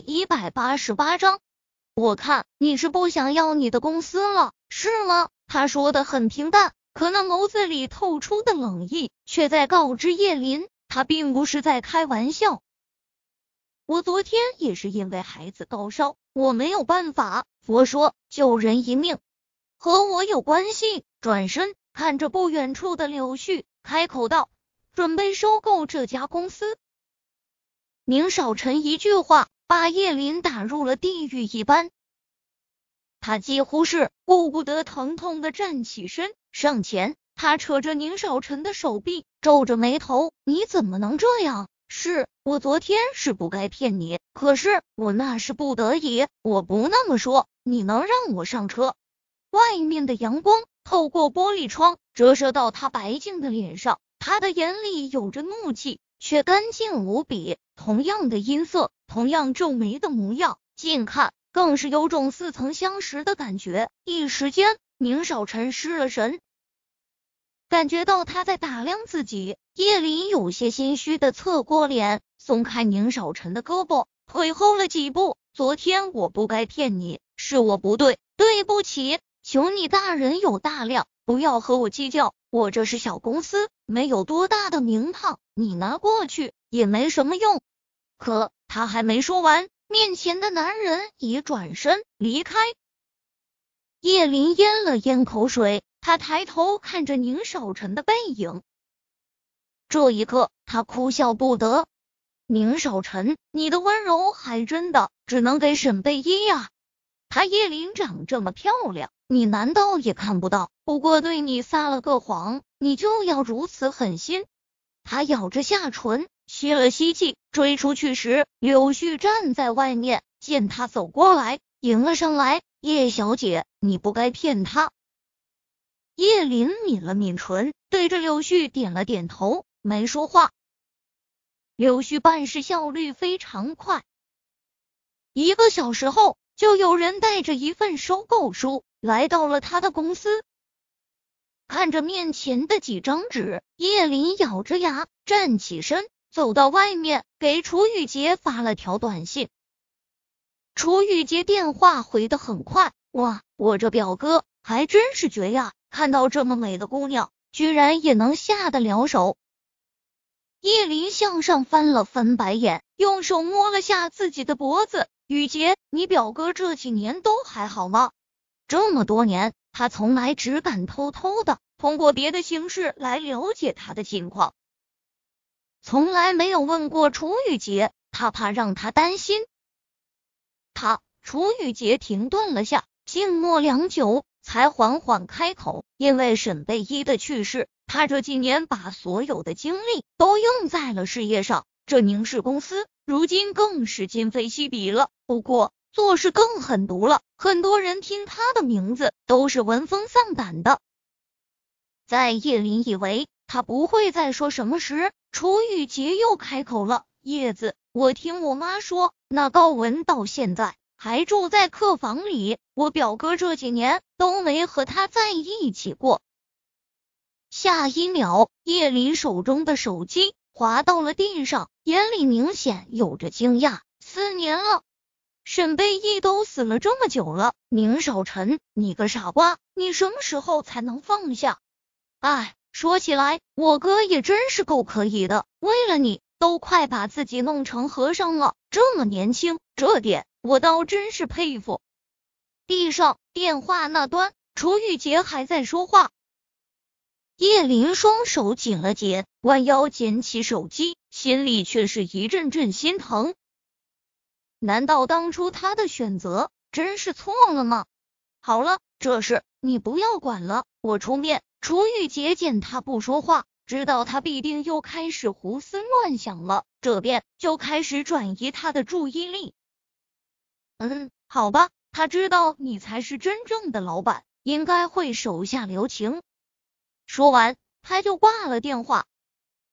一百八十八章，我看你是不想要你的公司了，是吗？他说的很平淡，可那眸子里透出的冷意，却在告知叶林，他并不是在开玩笑。我昨天也是因为孩子高烧，我没有办法。佛说救人一命，和我有关系。转身看着不远处的柳絮，开口道：“准备收购这家公司。”宁少臣一句话把叶林打入了地狱一般，他几乎是顾不得疼痛的站起身上前，他扯着宁少臣的手臂，皱着眉头：“你怎么能这样？”是我昨天是不该骗你，可是我那是不得已，我不那么说，你能让我上车？外面的阳光透过玻璃窗折射到他白净的脸上，他的眼里有着怒气，却干净无比。同样的音色，同样皱眉的模样，近看更是有种似曾相识的感觉。一时间，宁少臣失了神。感觉到他在打量自己，叶林有些心虚的侧过脸，松开宁少臣的胳膊，退后了几步。昨天我不该骗你，是我不对，对不起，求你大人有大量，不要和我计较。我这是小公司，没有多大的名堂，你拿过去也没什么用。可他还没说完，面前的男人已转身离开。叶林咽了咽口水。他抬头看着宁少臣的背影，这一刻他哭笑不得。宁少臣，你的温柔还真的只能给沈贝依呀。他叶林长这么漂亮，你难道也看不到？不过对你撒了个谎，你就要如此狠心？他咬着下唇，吸了吸气，追出去时，柳絮站在外面，见他走过来，迎了上来。叶小姐，你不该骗他。叶林抿了抿唇，对着柳絮点了点头，没说话。柳絮办事效率非常快，一个小时后，就有人带着一份收购书来到了他的公司。看着面前的几张纸，叶林咬着牙站起身，走到外面，给楚雨洁发了条短信。楚雨洁电话回的很快，哇，我这表哥还真是绝呀！看到这么美的姑娘，居然也能下得了手。叶林向上翻了翻白眼，用手摸了下自己的脖子。雨洁，你表哥这几年都还好吗？这么多年，他从来只敢偷偷的通过别的形式来了解他的近况，从来没有问过楚雨洁，他怕让他担心。他，楚雨洁停顿了下，静默良久。才缓缓开口，因为沈贝依的去世，他这几年把所有的精力都用在了事业上。这宁氏公司如今更是今非昔比了，不过做事更狠毒了。很多人听他的名字都是闻风丧胆的。在叶林以为他不会再说什么时，楚雨洁又开口了：“叶子，我听我妈说，那高文到现在。”还住在客房里，我表哥这几年都没和他在一起过。下一秒，叶林手中的手机滑到了地上，眼里明显有着惊讶。四年了，沈贝依都死了这么久了，宁少臣，你个傻瓜，你什么时候才能放下？哎，说起来，我哥也真是够可以的，为了你，都快把自己弄成和尚了，这么年轻，这点。我倒真是佩服。地上电话那端，楚雨洁还在说话。叶林双手紧了紧，弯腰捡起手机，心里却是一阵阵心疼。难道当初他的选择真是错了吗？好了，这事你不要管了，我出面。楚雨洁见他不说话，知道他必定又开始胡思乱想了，这便就开始转移他的注意力。嗯，好吧，他知道你才是真正的老板，应该会手下留情。说完，他就挂了电话。